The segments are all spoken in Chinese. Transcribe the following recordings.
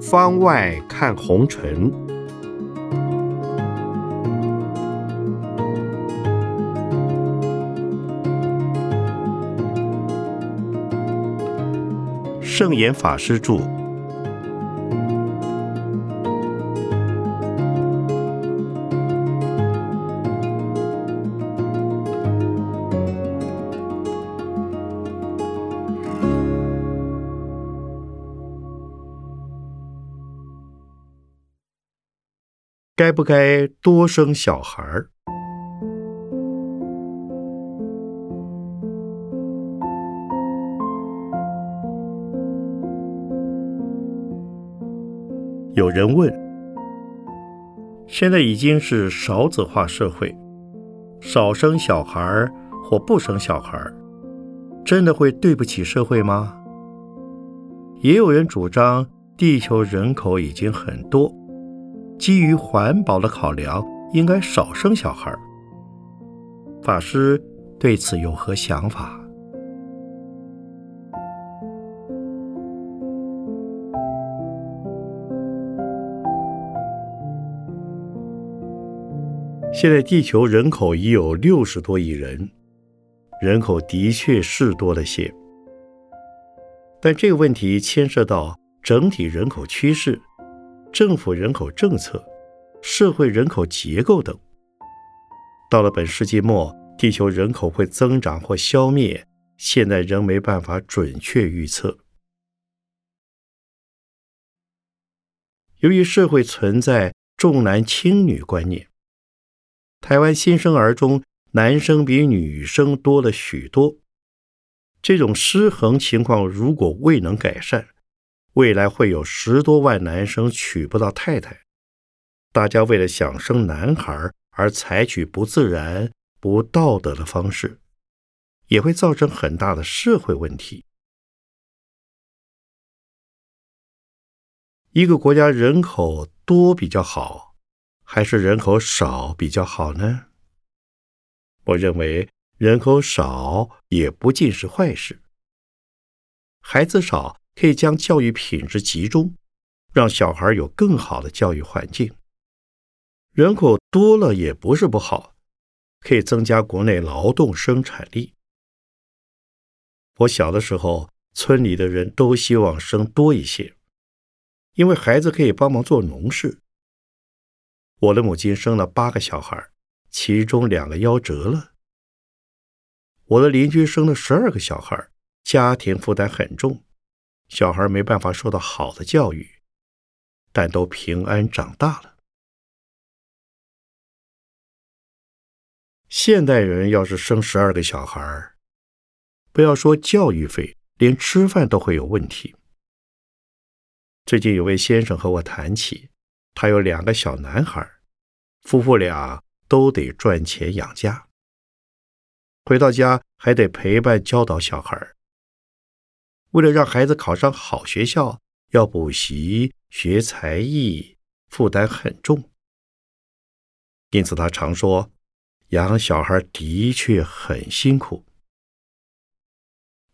方外看红尘，圣严法师著。不该多生小孩儿？有人问：现在已经是少子化社会，少生小孩儿或不生小孩儿，真的会对不起社会吗？也有人主张，地球人口已经很多。基于环保的考量，应该少生小孩。法师对此有何想法？现在地球人口已有六十多亿人，人口的确是多了些，但这个问题牵涉到整体人口趋势。政府人口政策、社会人口结构等，到了本世纪末，地球人口会增长或消灭，现在仍没办法准确预测。由于社会存在重男轻女观念，台湾新生儿中男生比女生多了许多。这种失衡情况如果未能改善，未来会有十多万男生娶不到太太，大家为了想生男孩而采取不自然、不道德的方式，也会造成很大的社会问题。一个国家人口多比较好，还是人口少比较好呢？我认为人口少也不尽是坏事，孩子少。可以将教育品质集中，让小孩有更好的教育环境。人口多了也不是不好，可以增加国内劳动生产力。我小的时候，村里的人都希望生多一些，因为孩子可以帮忙做农事。我的母亲生了八个小孩，其中两个夭折了。我的邻居生了十二个小孩，家庭负担很重。小孩没办法受到好的教育，但都平安长大了。现代人要是生十二个小孩，不要说教育费，连吃饭都会有问题。最近有位先生和我谈起，他有两个小男孩，夫妇俩都得赚钱养家，回到家还得陪伴教导小孩。为了让孩子考上好学校，要补习、学才艺，负担很重。因此，他常说，养小孩的确很辛苦。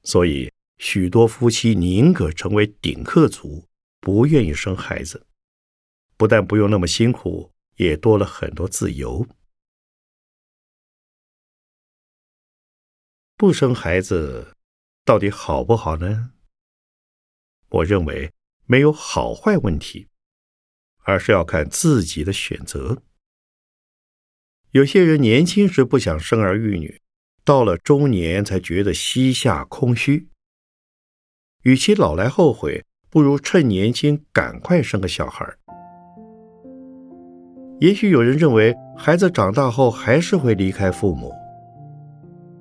所以，许多夫妻宁可成为顶客族，不愿意生孩子，不但不用那么辛苦，也多了很多自由。不生孩子。到底好不好呢？我认为没有好坏问题，而是要看自己的选择。有些人年轻时不想生儿育女，到了中年才觉得膝下空虚。与其老来后悔，不如趁年轻赶快生个小孩。也许有人认为孩子长大后还是会离开父母，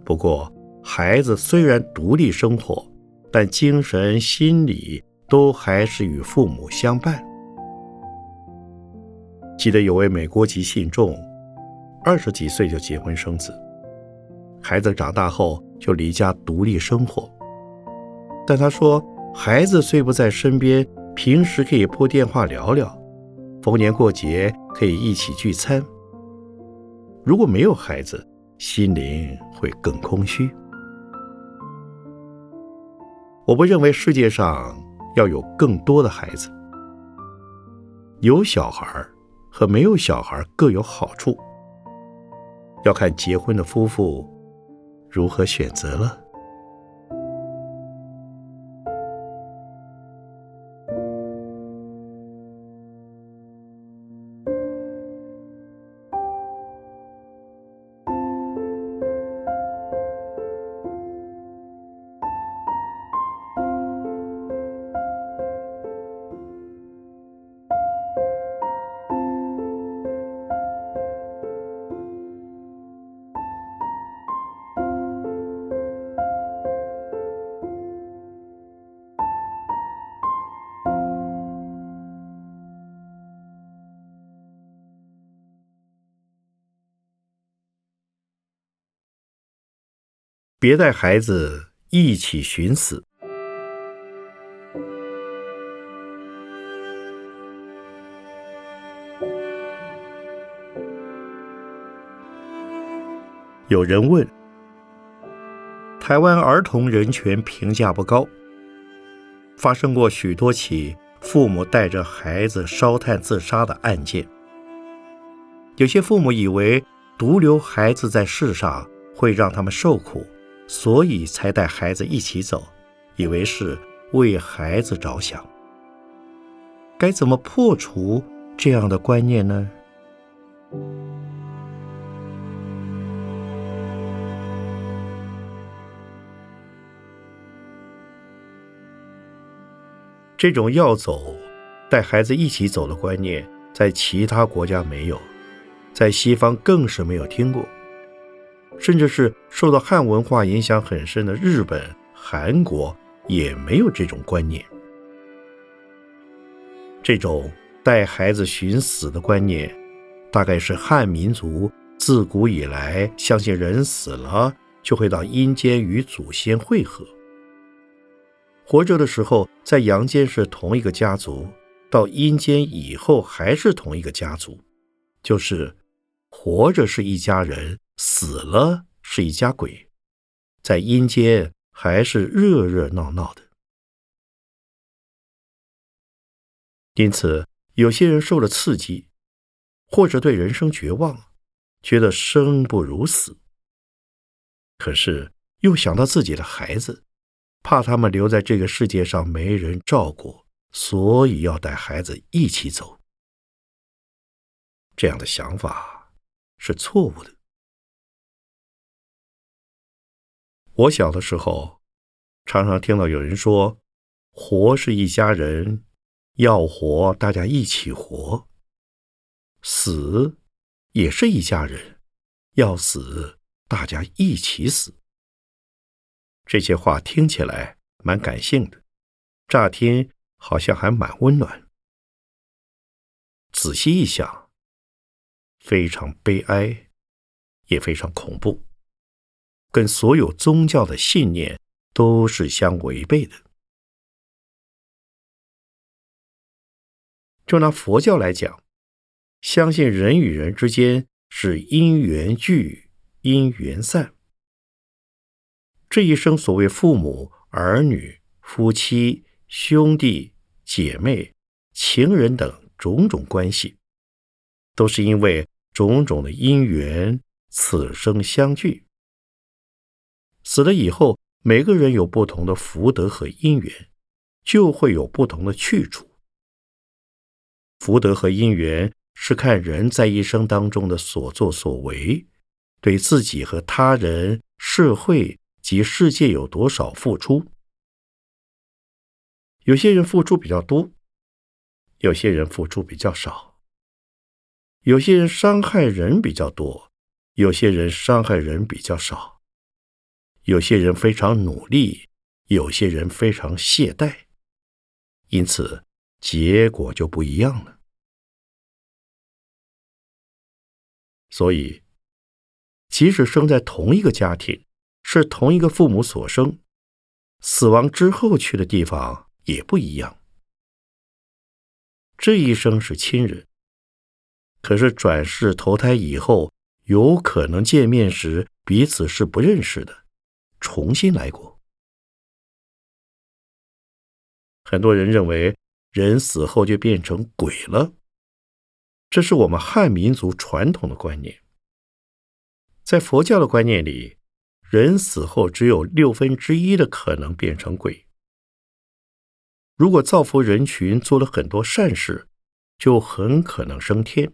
不过。孩子虽然独立生活，但精神、心理都还是与父母相伴。记得有位美国籍信众，二十几岁就结婚生子，孩子长大后就离家独立生活。但他说，孩子虽不在身边，平时可以拨电话聊聊，逢年过节可以一起聚餐。如果没有孩子，心灵会更空虚。我不认为世界上要有更多的孩子，有小孩和没有小孩各有好处，要看结婚的夫妇如何选择了。别带孩子一起寻死。有人问：台湾儿童人权评价不高，发生过许多起父母带着孩子烧炭自杀的案件。有些父母以为独留孩子在世上会让他们受苦。所以才带孩子一起走，以为是为孩子着想。该怎么破除这样的观念呢？这种要走、带孩子一起走的观念，在其他国家没有，在西方更是没有听过。甚至是受到汉文化影响很深的日本、韩国也没有这种观念。这种带孩子寻死的观念，大概是汉民族自古以来相信人死了就会到阴间与祖先会合，活着的时候在阳间是同一个家族，到阴间以后还是同一个家族，就是活着是一家人。死了是一家鬼，在阴间还是热热闹闹的。因此，有些人受了刺激，或者对人生绝望，觉得生不如死。可是又想到自己的孩子，怕他们留在这个世界上没人照顾，所以要带孩子一起走。这样的想法是错误的。我小的时候，常常听到有人说：“活是一家人，要活大家一起活；死也是一家人，要死大家一起死。”这些话听起来蛮感性的，乍听好像还蛮温暖。仔细一想，非常悲哀，也非常恐怖。跟所有宗教的信念都是相违背的。就拿佛教来讲，相信人与人之间是因缘聚，因缘散。这一生所谓父母、儿女、夫妻、兄弟姐妹、情人等种种关系，都是因为种种的因缘，此生相聚。死了以后，每个人有不同的福德和因缘，就会有不同的去处。福德和因缘是看人在一生当中的所作所为，对自己和他人、社会及世界有多少付出。有些人付出比较多，有些人付出比较少，有些人伤害人比较多，有些人伤害人比较少。有些人非常努力，有些人非常懈怠，因此结果就不一样了。所以，即使生在同一个家庭，是同一个父母所生，死亡之后去的地方也不一样。这一生是亲人，可是转世投胎以后，有可能见面时彼此是不认识的，重新来过。很多人认为人死后就变成鬼了，这是我们汉民族传统的观念。在佛教的观念里，人死后只有六分之一的可能变成鬼。如果造福人群，做了很多善事，就很可能升天。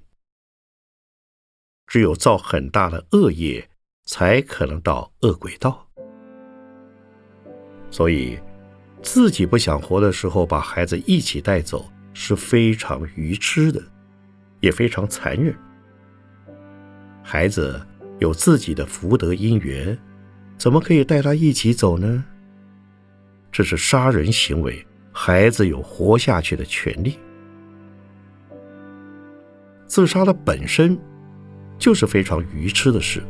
只有造很大的恶业，才可能到恶鬼道。所以。自己不想活的时候，把孩子一起带走是非常愚痴的，也非常残忍。孩子有自己的福德因缘，怎么可以带他一起走呢？这是杀人行为。孩子有活下去的权利。自杀的本身就是非常愚痴的事，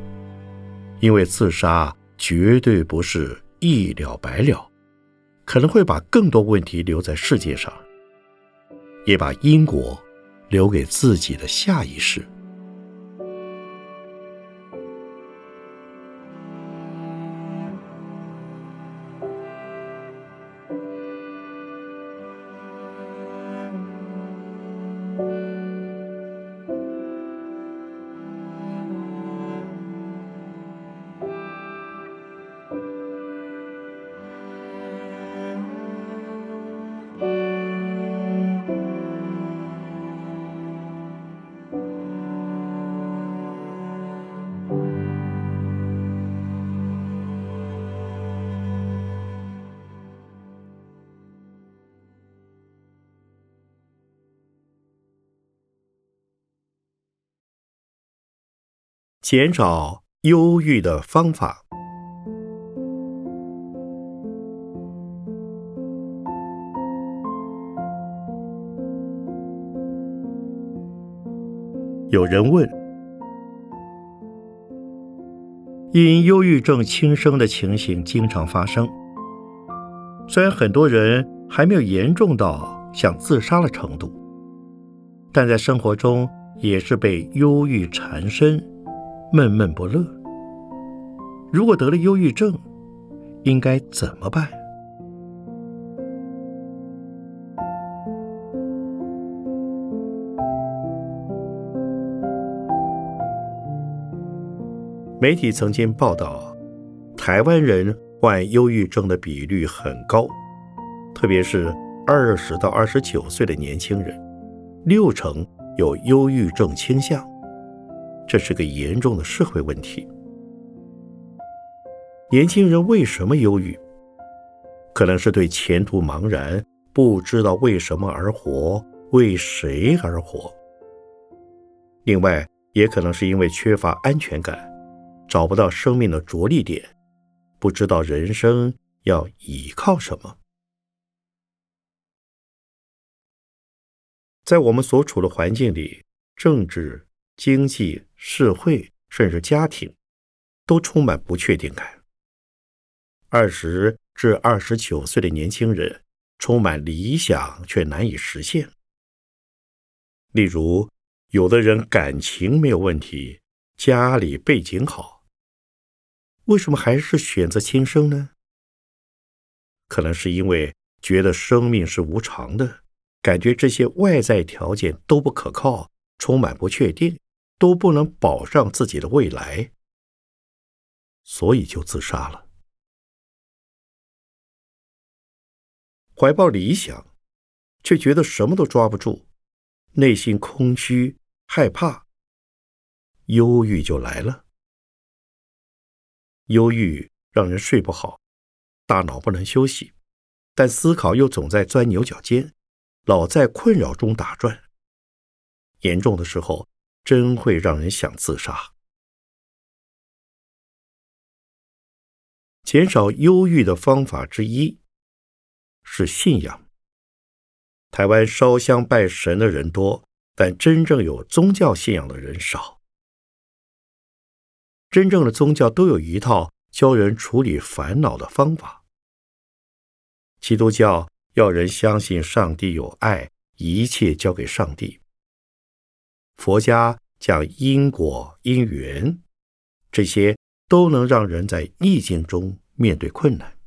因为自杀绝对不是一了百了。可能会把更多问题留在世界上，也把因果留给自己的下一世。减少忧郁的方法。有人问：因忧郁症轻生的情形经常发生，虽然很多人还没有严重到想自杀的程度，但在生活中也是被忧郁缠身。闷闷不乐。如果得了忧郁症，应该怎么办？媒体曾经报道，台湾人患忧郁症的比率很高，特别是二十到二十九岁的年轻人，六成有忧郁症倾向。这是个严重的社会问题。年轻人为什么忧郁？可能是对前途茫然，不知道为什么而活，为谁而活。另外，也可能是因为缺乏安全感，找不到生命的着力点，不知道人生要依靠什么。在我们所处的环境里，政治。经济、社会，甚至家庭，都充满不确定感。二十至二十九岁的年轻人充满理想，却难以实现。例如，有的人感情没有问题，家里背景好，为什么还是选择轻生呢？可能是因为觉得生命是无常的，感觉这些外在条件都不可靠，充满不确定。都不能保障自己的未来，所以就自杀了。怀抱理想，却觉得什么都抓不住，内心空虚、害怕、忧郁就来了。忧郁让人睡不好，大脑不能休息，但思考又总在钻牛角尖，老在困扰中打转。严重的时候。真会让人想自杀。减少忧郁的方法之一是信仰。台湾烧香拜神的人多，但真正有宗教信仰的人少。真正的宗教都有一套教人处理烦恼的方法。基督教要人相信上帝有爱，一切交给上帝。佛家讲因果因缘，这些都能让人在逆境中面对困难。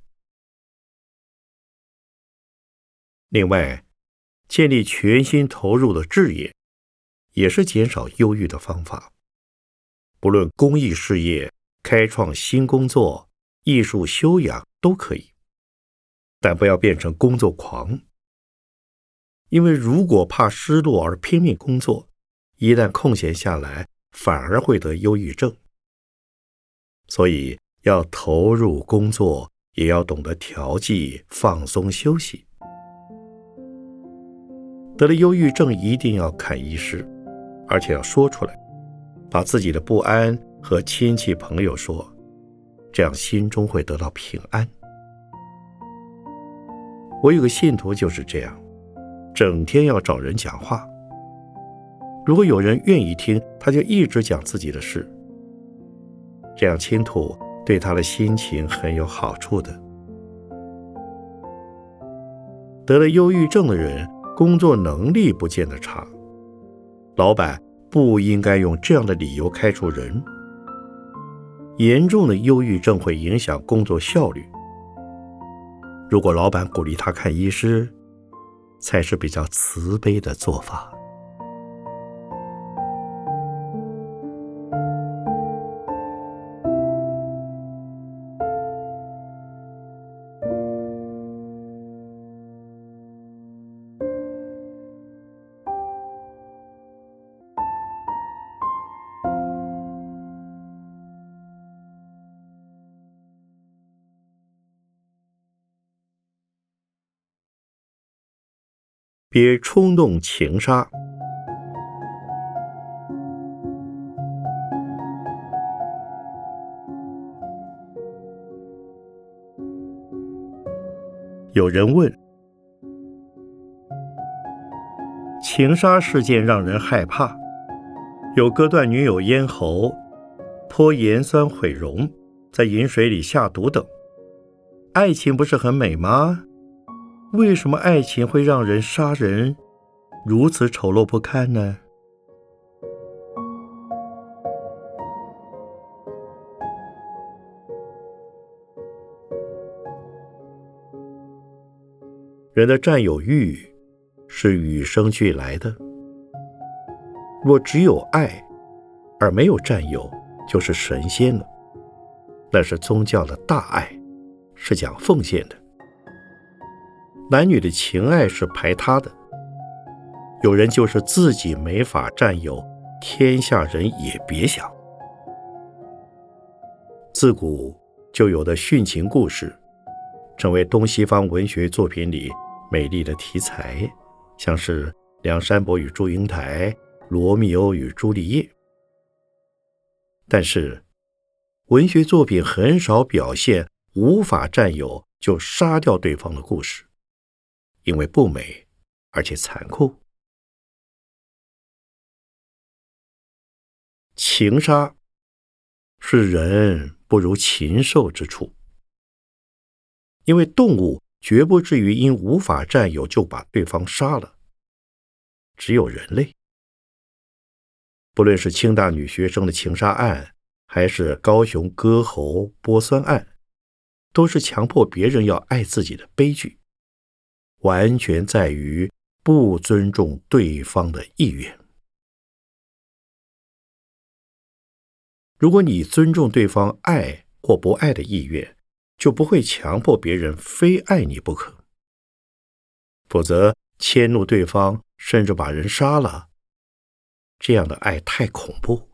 另外，建立全心投入的志业，也是减少忧郁的方法。不论公益事业、开创新工作、艺术修养都可以，但不要变成工作狂。因为如果怕失落而拼命工作，一旦空闲下来，反而会得忧郁症。所以要投入工作，也要懂得调剂、放松、休息。得了忧郁症，一定要看医师，而且要说出来，把自己的不安和亲戚朋友说，这样心中会得到平安。我有个信徒就是这样，整天要找人讲话。如果有人愿意听，他就一直讲自己的事，这样倾吐对他的心情很有好处的。得了忧郁症的人。工作能力不见得差，老板不应该用这样的理由开除人。严重的忧郁症会影响工作效率。如果老板鼓励他看医师，才是比较慈悲的做法。别冲动情杀。有人问：情杀事件让人害怕，有割断女友咽喉、泼盐酸毁容、在饮水里下毒等，爱情不是很美吗？为什么爱情会让人杀人，如此丑陋不堪呢？人的占有欲是与生俱来的。若只有爱而没有占有，就是神仙了。那是宗教的大爱，是讲奉献的。男女的情爱是排他的，有人就是自己没法占有，天下人也别想。自古就有的殉情故事，成为东西方文学作品里美丽的题材，像是梁山伯与祝英台、罗密欧与朱丽叶。但是，文学作品很少表现无法占有就杀掉对方的故事。因为不美，而且残酷。情杀是人不如禽兽之处，因为动物绝不至于因无法占有就把对方杀了。只有人类，不论是清大女学生的情杀案，还是高雄割喉剥酸案，都是强迫别人要爱自己的悲剧。完全在于不尊重对方的意愿。如果你尊重对方爱或不爱的意愿，就不会强迫别人非爱你不可。否则，迁怒对方，甚至把人杀了，这样的爱太恐怖。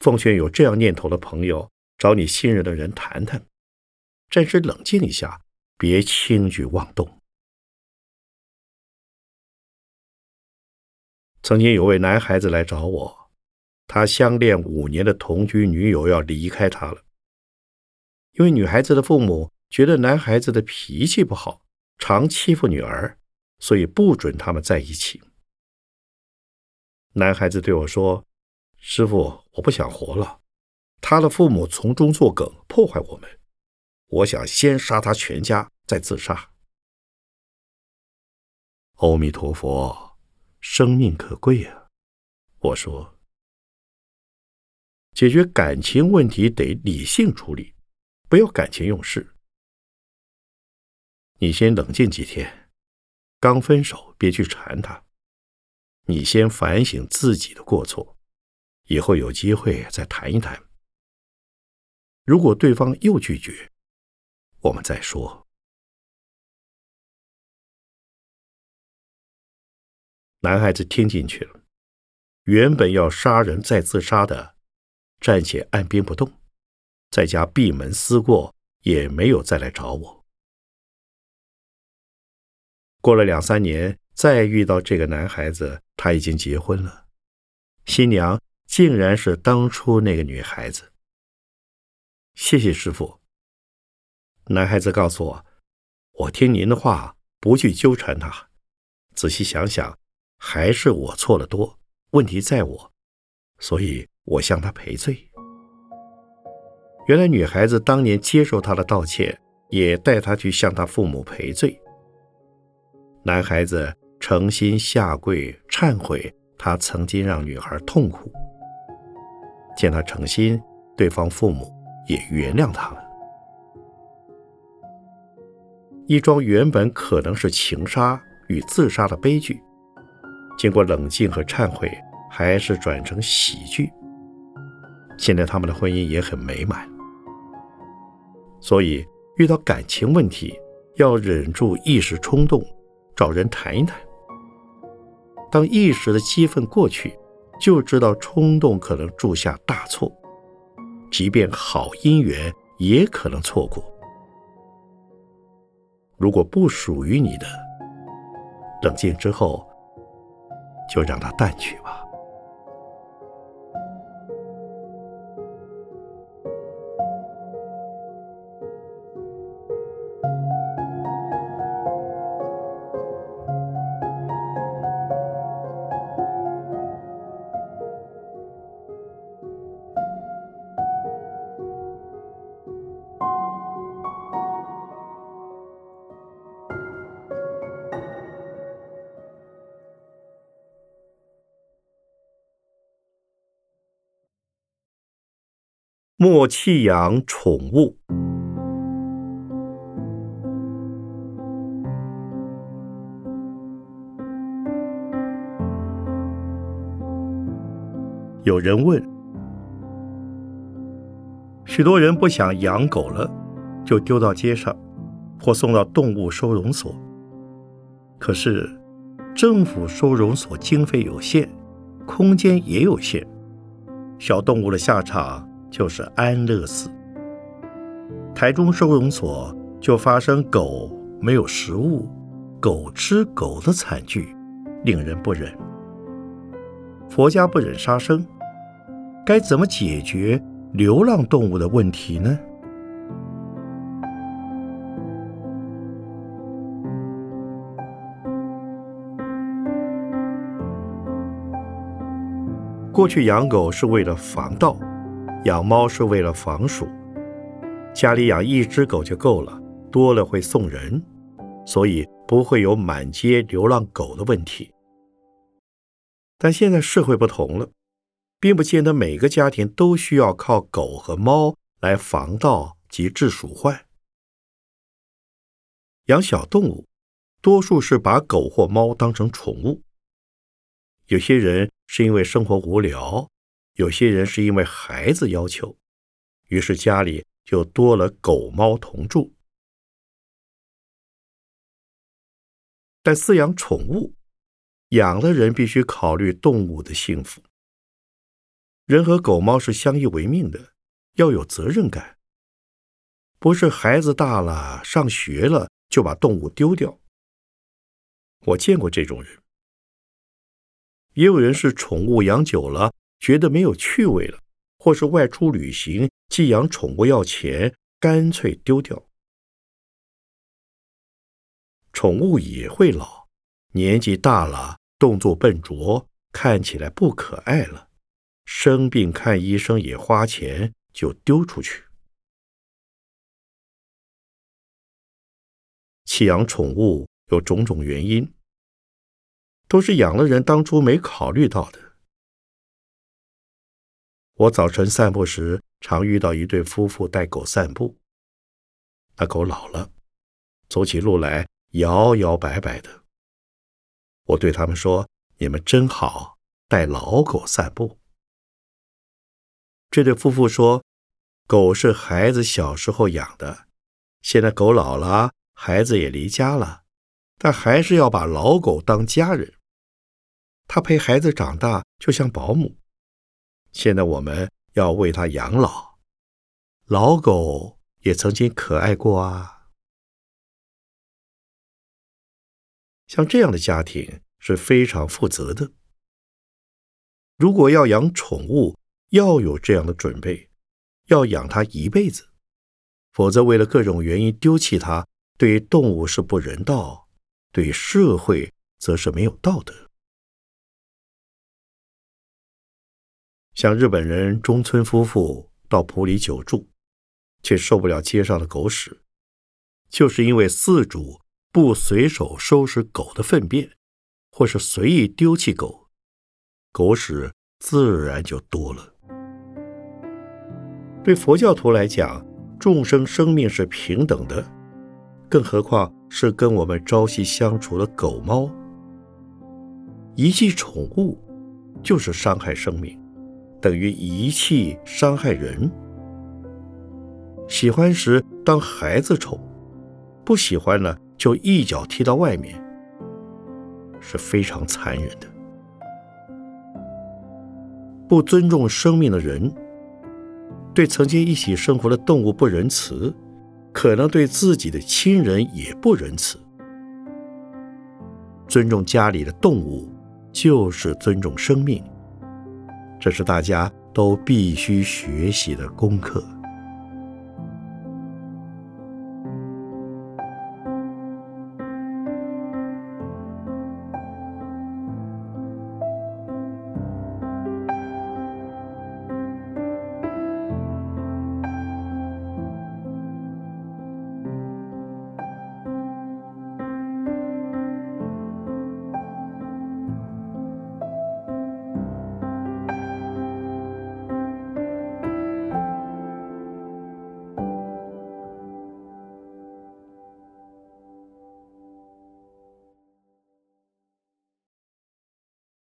奉劝有这样念头的朋友，找你信任的人谈谈，暂时冷静一下。别轻举妄动。曾经有位男孩子来找我，他相恋五年的同居女友要离开他了，因为女孩子的父母觉得男孩子的脾气不好，常欺负女儿，所以不准他们在一起。男孩子对我说：“师傅，我不想活了，他的父母从中作梗，破坏我们。”我想先杀他全家，再自杀。阿弥陀佛，生命可贵啊！我说：“解决感情问题得理性处理，不要感情用事。你先冷静几天，刚分手别去缠他。你先反省自己的过错，以后有机会再谈一谈。如果对方又拒绝，我们再说。”男孩子听进去了，原本要杀人再自杀的，暂且按兵不动，在家闭门思过，也没有再来找我。过了两三年，再遇到这个男孩子，他已经结婚了，新娘竟然是当初那个女孩子。谢谢师傅。男孩子告诉我：“我听您的话，不去纠缠他，仔细想想。”还是我错了多，问题在我，所以我向他赔罪。原来女孩子当年接受他的道歉，也带他去向他父母赔罪。男孩子诚心下跪忏悔，他曾经让女孩痛苦。见他诚心，对方父母也原谅他了。一桩原本可能是情杀与自杀的悲剧。经过冷静和忏悔，还是转成喜剧。现在他们的婚姻也很美满。所以遇到感情问题，要忍住一时冲动，找人谈一谈。当一时的激愤过去，就知道冲动可能铸下大错，即便好姻缘也可能错过。如果不属于你的，冷静之后。就让它淡去莫弃养宠物。有人问：许多人不想养狗了，就丢到街上，或送到动物收容所。可是，政府收容所经费有限，空间也有限，小动物的下场。就是安乐死。台中收容所就发生狗没有食物、狗吃狗的惨剧，令人不忍。佛家不忍杀生，该怎么解决流浪动物的问题呢？过去养狗是为了防盗。养猫是为了防鼠，家里养一只狗就够了，多了会送人，所以不会有满街流浪狗的问题。但现在社会不同了，并不见得每个家庭都需要靠狗和猫来防盗及治鼠患。养小动物，多数是把狗或猫当成宠物。有些人是因为生活无聊。有些人是因为孩子要求，于是家里就多了狗猫同住。但饲养宠物，养的人必须考虑动物的幸福。人和狗猫是相依为命的，要有责任感，不是孩子大了上学了就把动物丢掉。我见过这种人，也有人是宠物养久了。觉得没有趣味了，或是外出旅行寄养宠物要钱，干脆丢掉。宠物也会老，年纪大了，动作笨拙，看起来不可爱了，生病看医生也花钱，就丢出去。弃养宠物有种种原因，都是养了人当初没考虑到的。我早晨散步时，常遇到一对夫妇带狗散步。那狗老了，走起路来摇摇摆摆的。我对他们说：“你们真好，带老狗散步。”这对夫妇说：“狗是孩子小时候养的，现在狗老了，孩子也离家了，但还是要把老狗当家人。他陪孩子长大，就像保姆。”现在我们要为他养老，老狗也曾经可爱过啊。像这样的家庭是非常负责的。如果要养宠物，要有这样的准备，要养它一辈子，否则为了各种原因丢弃它，对动物是不人道，对社会则是没有道德。像日本人中村夫妇到普里久住，却受不了街上的狗屎，就是因为饲主不随手收拾狗的粪便，或是随意丢弃狗，狗屎自然就多了。对佛教徒来讲，众生生命是平等的，更何况是跟我们朝夕相处的狗猫。遗弃宠物，就是伤害生命。等于遗弃、伤害人。喜欢时当孩子宠，不喜欢了就一脚踢到外面，是非常残忍的。不尊重生命的人，对曾经一起生活的动物不仁慈，可能对自己的亲人也不仁慈。尊重家里的动物，就是尊重生命。这是大家都必须学习的功课。